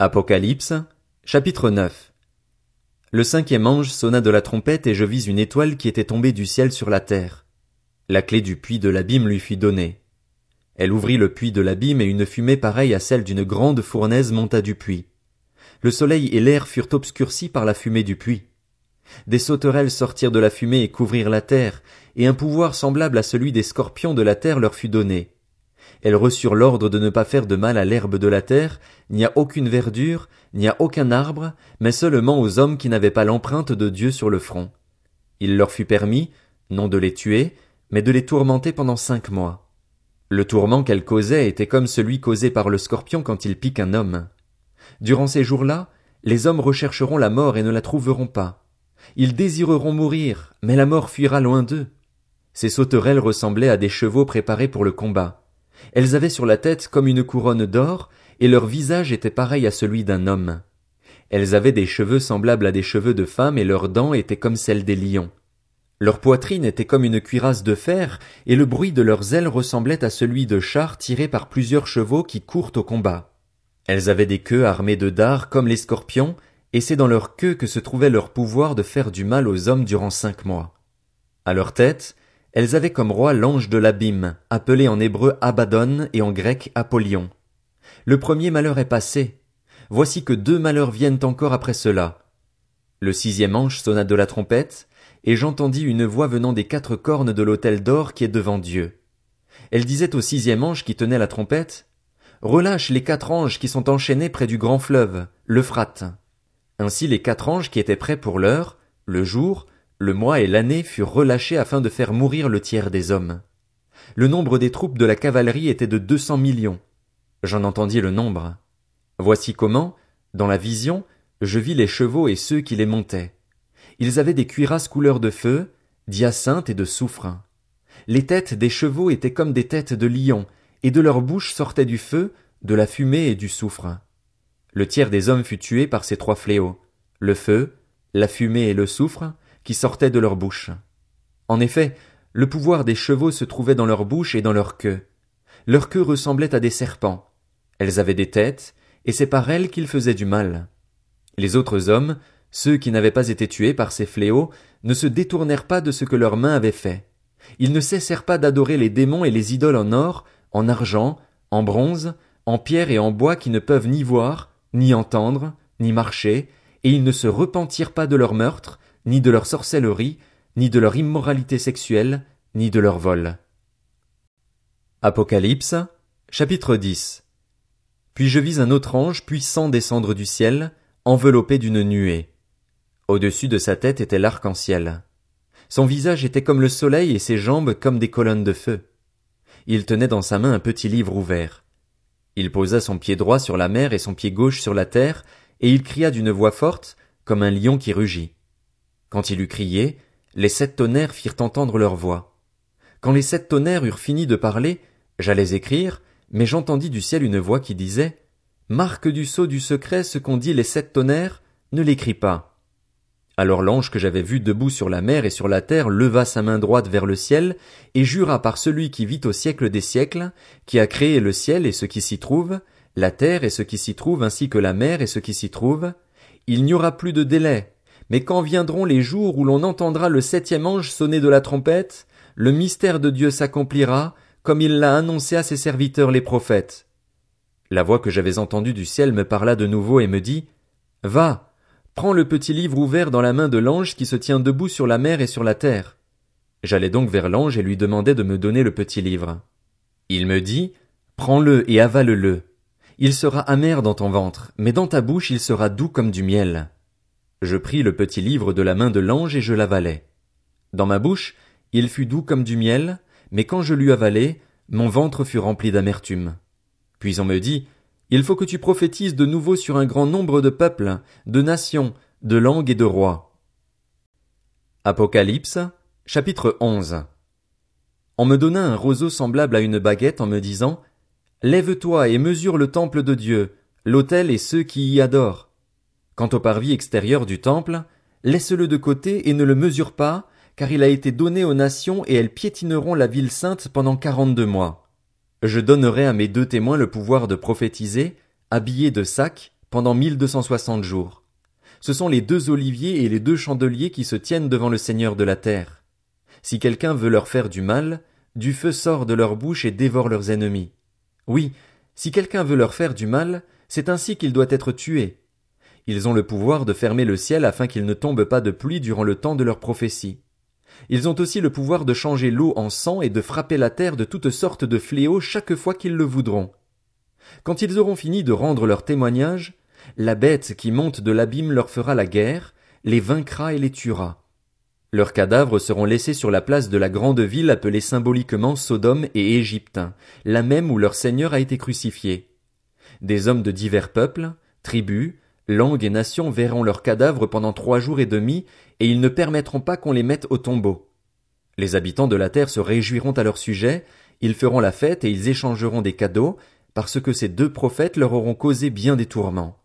Apocalypse, chapitre 9 Le cinquième ange sonna de la trompette et je vis une étoile qui était tombée du ciel sur la terre. La clé du puits de l'abîme lui fut donnée. Elle ouvrit le puits de l'abîme et une fumée pareille à celle d'une grande fournaise monta du puits. Le soleil et l'air furent obscurcis par la fumée du puits. Des sauterelles sortirent de la fumée et couvrirent la terre, et un pouvoir semblable à celui des scorpions de la terre leur fut donné. Elles reçurent l'ordre de ne pas faire de mal à l'herbe de la terre, ni à aucune verdure, ni à aucun arbre, mais seulement aux hommes qui n'avaient pas l'empreinte de Dieu sur le front. Il leur fut permis, non de les tuer, mais de les tourmenter pendant cinq mois. Le tourment qu'elles causaient était comme celui causé par le scorpion quand il pique un homme. Durant ces jours-là, les hommes rechercheront la mort et ne la trouveront pas. Ils désireront mourir, mais la mort fuira loin d'eux. Ces sauterelles ressemblaient à des chevaux préparés pour le combat. Elles avaient sur la tête comme une couronne d'or, et leur visage était pareil à celui d'un homme. Elles avaient des cheveux semblables à des cheveux de femme et leurs dents étaient comme celles des lions. Leur poitrine était comme une cuirasse de fer, et le bruit de leurs ailes ressemblait à celui de chars tirés par plusieurs chevaux qui courent au combat. Elles avaient des queues armées de dards comme les scorpions, et c'est dans leur queue que se trouvait leur pouvoir de faire du mal aux hommes durant cinq mois. À leur tête, elles avaient comme roi l'ange de l'abîme, appelé en hébreu Abaddon et en grec Apollyon. Le premier malheur est passé. Voici que deux malheurs viennent encore après cela. Le sixième ange sonna de la trompette, et j'entendis une voix venant des quatre cornes de l'autel d'or qui est devant Dieu. Elle disait au sixième ange qui tenait la trompette, Relâche les quatre anges qui sont enchaînés près du grand fleuve, l'Euphrate. Ainsi les quatre anges qui étaient prêts pour l'heure, le jour, le mois et l'année furent relâchés afin de faire mourir le tiers des hommes. Le nombre des troupes de la cavalerie était de deux cents millions. J'en entendis le nombre. Voici comment, dans la vision, je vis les chevaux et ceux qui les montaient. Ils avaient des cuirasses couleur de feu, d'hyacinthe et de soufre. Les têtes des chevaux étaient comme des têtes de lions, et de leur bouche sortait du feu, de la fumée et du soufre. Le tiers des hommes fut tué par ces trois fléaux, le feu, la fumée et le soufre, qui sortaient de leur bouche. En effet, le pouvoir des chevaux se trouvait dans leur bouche et dans leur queue. Leur queue ressemblait à des serpents. Elles avaient des têtes, et c'est par elles qu'ils faisaient du mal. Les autres hommes, ceux qui n'avaient pas été tués par ces fléaux, ne se détournèrent pas de ce que leurs mains avaient fait. Ils ne cessèrent pas d'adorer les démons et les idoles en or, en argent, en bronze, en pierre et en bois qui ne peuvent ni voir, ni entendre, ni marcher, et ils ne se repentirent pas de leur meurtre, ni de leur sorcellerie, ni de leur immoralité sexuelle, ni de leur vol. Apocalypse, chapitre 10 Puis je vis un autre ange puissant descendre du ciel, enveloppé d'une nuée. Au-dessus de sa tête était l'arc-en-ciel. Son visage était comme le soleil et ses jambes comme des colonnes de feu. Il tenait dans sa main un petit livre ouvert. Il posa son pied droit sur la mer et son pied gauche sur la terre, et il cria d'une voix forte, comme un lion qui rugit. Quand il eut crié, les sept tonnerres firent entendre leur voix. Quand les sept tonnerres eurent fini de parler, j'allais écrire, mais j'entendis du ciel une voix qui disait, Marque du sceau du secret ce qu'ont dit les sept tonnerres, ne l'écris pas. Alors l'ange que j'avais vu debout sur la mer et sur la terre leva sa main droite vers le ciel, et jura par celui qui vit au siècle des siècles, qui a créé le ciel et ce qui s'y trouve, la terre et ce qui s'y trouve ainsi que la mer et ce qui s'y trouve, il n'y aura plus de délai, mais quand viendront les jours où l'on entendra le septième ange sonner de la trompette, le mystère de Dieu s'accomplira, comme il l'a annoncé à ses serviteurs les prophètes. La voix que j'avais entendue du ciel me parla de nouveau et me dit, Va, prends le petit livre ouvert dans la main de l'ange qui se tient debout sur la mer et sur la terre. J'allai donc vers l'ange et lui demandai de me donner le petit livre. Il me dit, Prends-le et avale-le. Il sera amer dans ton ventre, mais dans ta bouche il sera doux comme du miel. Je pris le petit livre de la main de l'ange et je l'avalai. Dans ma bouche, il fut doux comme du miel, mais quand je l'eus avalé, mon ventre fut rempli d'amertume. Puis on me dit, il faut que tu prophétises de nouveau sur un grand nombre de peuples, de nations, de langues et de rois. Apocalypse, chapitre 11. On me donna un roseau semblable à une baguette en me disant, Lève-toi et mesure le temple de Dieu, l'autel et ceux qui y adorent. Quant au parvis extérieur du temple, laisse-le de côté et ne le mesure pas, car il a été donné aux nations et elles piétineront la ville sainte pendant quarante-deux mois. Je donnerai à mes deux témoins le pouvoir de prophétiser, habillés de sacs, pendant mille deux cent soixante jours. Ce sont les deux oliviers et les deux chandeliers qui se tiennent devant le Seigneur de la terre. Si quelqu'un veut leur faire du mal, du feu sort de leur bouche et dévore leurs ennemis. Oui, si quelqu'un veut leur faire du mal, c'est ainsi qu'il doit être tué. Ils ont le pouvoir de fermer le ciel afin qu'il ne tombe pas de pluie durant le temps de leur prophétie. Ils ont aussi le pouvoir de changer l'eau en sang et de frapper la terre de toutes sortes de fléaux chaque fois qu'ils le voudront. Quand ils auront fini de rendre leur témoignage, la bête qui monte de l'abîme leur fera la guerre, les vaincra et les tuera. Leurs cadavres seront laissés sur la place de la grande ville appelée symboliquement Sodome et Égypte, la même où leur Seigneur a été crucifié. Des hommes de divers peuples, tribus, langues et nations verront leurs cadavres pendant trois jours et demi, et ils ne permettront pas qu'on les mette au tombeau. Les habitants de la terre se réjouiront à leur sujet, ils feront la fête et ils échangeront des cadeaux, parce que ces deux prophètes leur auront causé bien des tourments.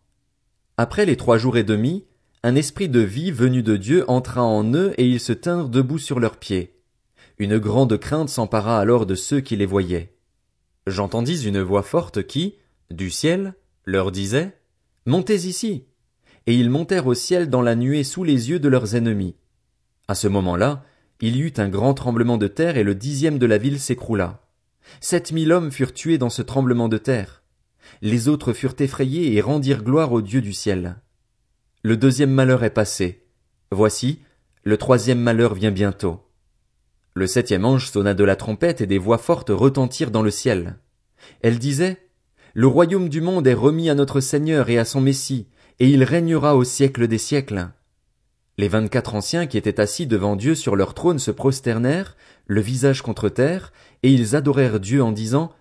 Après les trois jours et demi, un esprit de vie venu de Dieu entra en eux et ils se tinrent debout sur leurs pieds. Une grande crainte s'empara alors de ceux qui les voyaient. J'entendis une voix forte qui, du ciel, leur disait, Montez ici. Et ils montèrent au ciel dans la nuée sous les yeux de leurs ennemis. À ce moment-là, il y eut un grand tremblement de terre et le dixième de la ville s'écroula. Sept mille hommes furent tués dans ce tremblement de terre. Les autres furent effrayés et rendirent gloire au Dieu du ciel. Le deuxième malheur est passé. Voici, le troisième malheur vient bientôt. Le septième ange sonna de la trompette et des voix fortes retentirent dans le ciel. Elle disait, Le royaume du monde est remis à notre Seigneur et à son Messie, et il régnera au siècle des siècles. Les vingt-quatre anciens qui étaient assis devant Dieu sur leur trône se prosternèrent, le visage contre terre, et ils adorèrent Dieu en disant,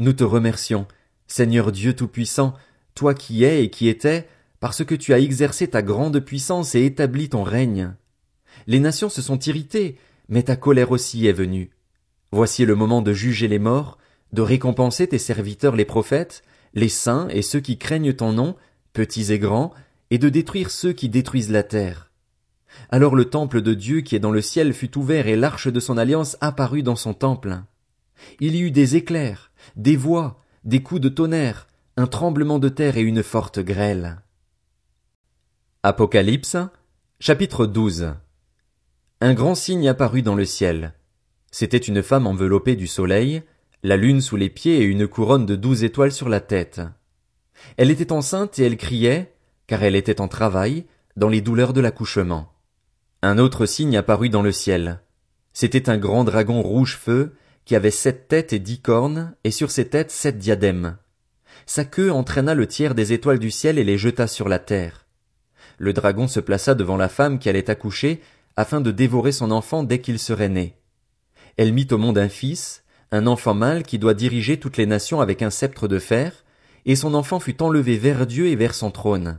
Nous te remercions, Seigneur Dieu Tout-Puissant, toi qui es et qui étais, parce que tu as exercé ta grande puissance et établi ton règne. Les nations se sont irritées, mais ta colère aussi est venue. Voici le moment de juger les morts, de récompenser tes serviteurs les prophètes, les saints et ceux qui craignent ton nom, petits et grands, et de détruire ceux qui détruisent la terre. Alors le temple de Dieu qui est dans le ciel fut ouvert et l'arche de son alliance apparut dans son temple. Il y eut des éclairs, des voix, des coups de tonnerre, un tremblement de terre et une forte grêle. Apocalypse, chapitre 12 Un grand signe apparut dans le ciel. C'était une femme enveloppée du soleil, la lune sous les pieds et une couronne de douze étoiles sur la tête. Elle était enceinte et elle criait, car elle était en travail, dans les douleurs de l'accouchement. Un autre signe apparut dans le ciel. C'était un grand dragon rouge feu, qui avait sept têtes et dix cornes, et sur ses têtes sept diadèmes. Sa queue entraîna le tiers des étoiles du ciel et les jeta sur la terre. Le dragon se plaça devant la femme qui allait accoucher, afin de dévorer son enfant dès qu'il serait né. Elle mit au monde un fils, un enfant mâle qui doit diriger toutes les nations avec un sceptre de fer, et son enfant fut enlevé vers Dieu et vers son trône.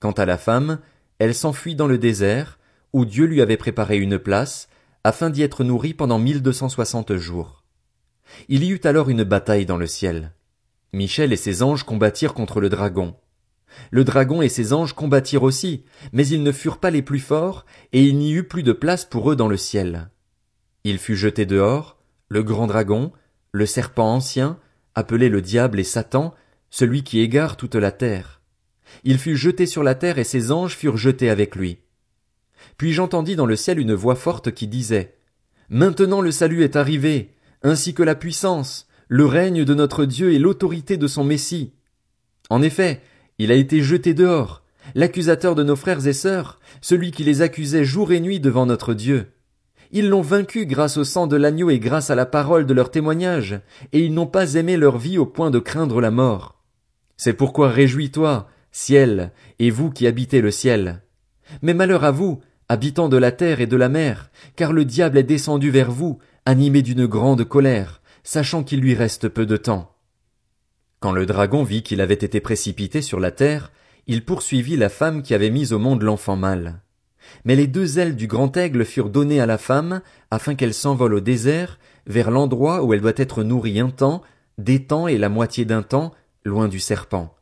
Quant à la femme, elle s'enfuit dans le désert, où Dieu lui avait préparé une place, afin d'y être nourrie pendant mille deux cent soixante jours. Il y eut alors une bataille dans le ciel. Michel et ses anges combattirent contre le dragon. Le dragon et ses anges combattirent aussi, mais ils ne furent pas les plus forts, et il n'y eut plus de place pour eux dans le ciel. Il fut jeté dehors, le grand dragon, le serpent ancien, appelé le diable et Satan, celui qui égare toute la terre. Il fut jeté sur la terre et ses anges furent jetés avec lui. Puis j'entendis dans le ciel une voix forte qui disait, Maintenant le salut est arrivé, ainsi que la puissance, le règne de notre Dieu et l'autorité de son Messie. En effet, il a été jeté dehors, l'accusateur de nos frères et sœurs, celui qui les accusait jour et nuit devant notre Dieu. Ils l'ont vaincu grâce au sang de l'agneau et grâce à la parole de leur témoignage, et ils n'ont pas aimé leur vie au point de craindre la mort. C'est pourquoi réjouis-toi, ciel, et vous qui habitez le ciel. Mais malheur à vous, habitants de la terre et de la mer, car le diable est descendu vers vous, animé d'une grande colère, sachant qu'il lui reste peu de temps. Quand le dragon vit qu'il avait été précipité sur la terre, il poursuivit la femme qui avait mis au monde l'enfant mâle. Mais les deux ailes du grand aigle furent données à la femme, afin qu'elle s'envole au désert, vers l'endroit où elle doit être nourrie un temps, des temps et la moitié d'un temps, loin du serpent.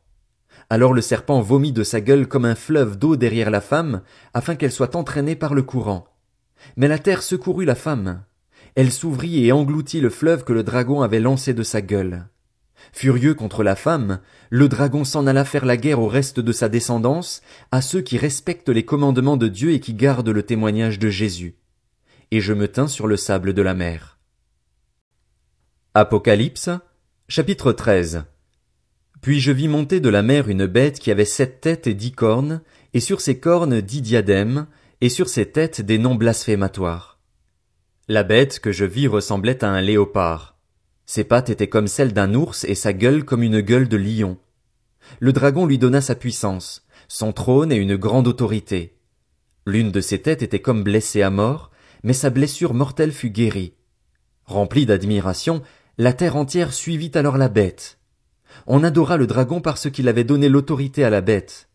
Alors le serpent vomit de sa gueule comme un fleuve d'eau derrière la femme, afin qu'elle soit entraînée par le courant. Mais la terre secourut la femme. Elle s'ouvrit et engloutit le fleuve que le dragon avait lancé de sa gueule. Furieux contre la femme, le dragon s'en alla faire la guerre au reste de sa descendance, à ceux qui respectent les commandements de Dieu et qui gardent le témoignage de Jésus. Et je me tins sur le sable de la mer. Apocalypse, chapitre 13. Puis je vis monter de la mer une bête qui avait sept têtes et dix cornes, et sur ses cornes dix diadèmes, et sur ses têtes des noms blasphématoires. La bête que je vis ressemblait à un léopard. Ses pattes étaient comme celles d'un ours et sa gueule comme une gueule de lion. Le dragon lui donna sa puissance, son trône et une grande autorité. L'une de ses têtes était comme blessée à mort, mais sa blessure mortelle fut guérie. Remplie d'admiration, la terre entière suivit alors la bête. On adora le dragon parce qu'il avait donné l'autorité à la bête.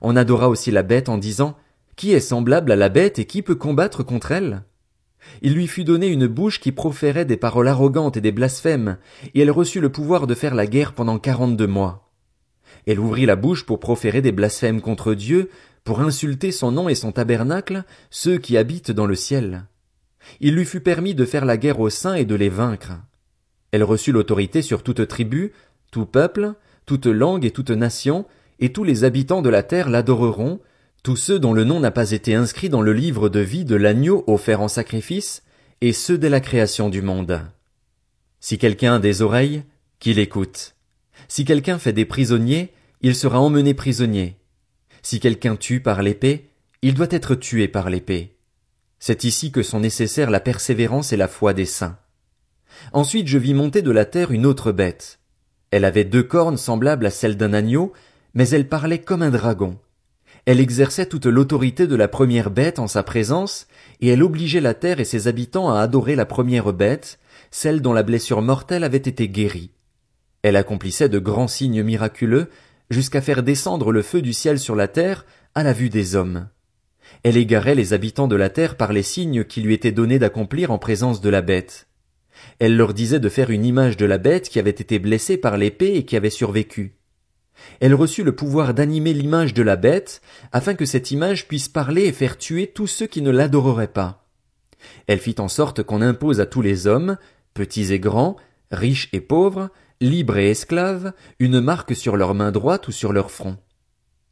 On adora aussi la bête en disant Qui est semblable à la bête et qui peut combattre contre elle? Il lui fut donné une bouche qui proférait des paroles arrogantes et des blasphèmes, et elle reçut le pouvoir de faire la guerre pendant quarante-deux mois. Elle ouvrit la bouche pour proférer des blasphèmes contre Dieu, pour insulter son nom et son tabernacle, ceux qui habitent dans le ciel. Il lui fut permis de faire la guerre aux saints et de les vaincre. Elle reçut l'autorité sur toute tribu, tout peuple, toute langue et toute nation, et tous les habitants de la terre l'adoreront, tous ceux dont le nom n'a pas été inscrit dans le livre de vie de l'agneau offert en sacrifice, et ceux dès la création du monde. Si quelqu'un a des oreilles, qu'il écoute. Si quelqu'un fait des prisonniers, il sera emmené prisonnier. Si quelqu'un tue par l'épée, il doit être tué par l'épée. C'est ici que sont nécessaires la persévérance et la foi des saints. Ensuite je vis monter de la terre une autre bête. Elle avait deux cornes semblables à celles d'un agneau, mais elle parlait comme un dragon. Elle exerçait toute l'autorité de la première bête en sa présence, et elle obligeait la terre et ses habitants à adorer la première bête, celle dont la blessure mortelle avait été guérie. Elle accomplissait de grands signes miraculeux, jusqu'à faire descendre le feu du ciel sur la terre, à la vue des hommes. Elle égarait les habitants de la terre par les signes qui lui étaient donnés d'accomplir en présence de la bête. Elle leur disait de faire une image de la bête qui avait été blessée par l'épée et qui avait survécu elle reçut le pouvoir d'animer l'image de la bête, afin que cette image puisse parler et faire tuer tous ceux qui ne l'adoreraient pas. Elle fit en sorte qu'on impose à tous les hommes, petits et grands, riches et pauvres, libres et esclaves, une marque sur leur main droite ou sur leur front.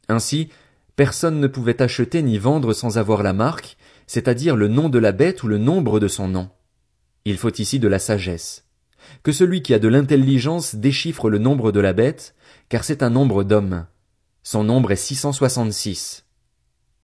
Ainsi, personne ne pouvait acheter ni vendre sans avoir la marque, c'est-à-dire le nom de la bête ou le nombre de son nom. Il faut ici de la sagesse. Que celui qui a de l'intelligence déchiffre le nombre de la bête, car c'est un nombre d'hommes. Son nombre est 666.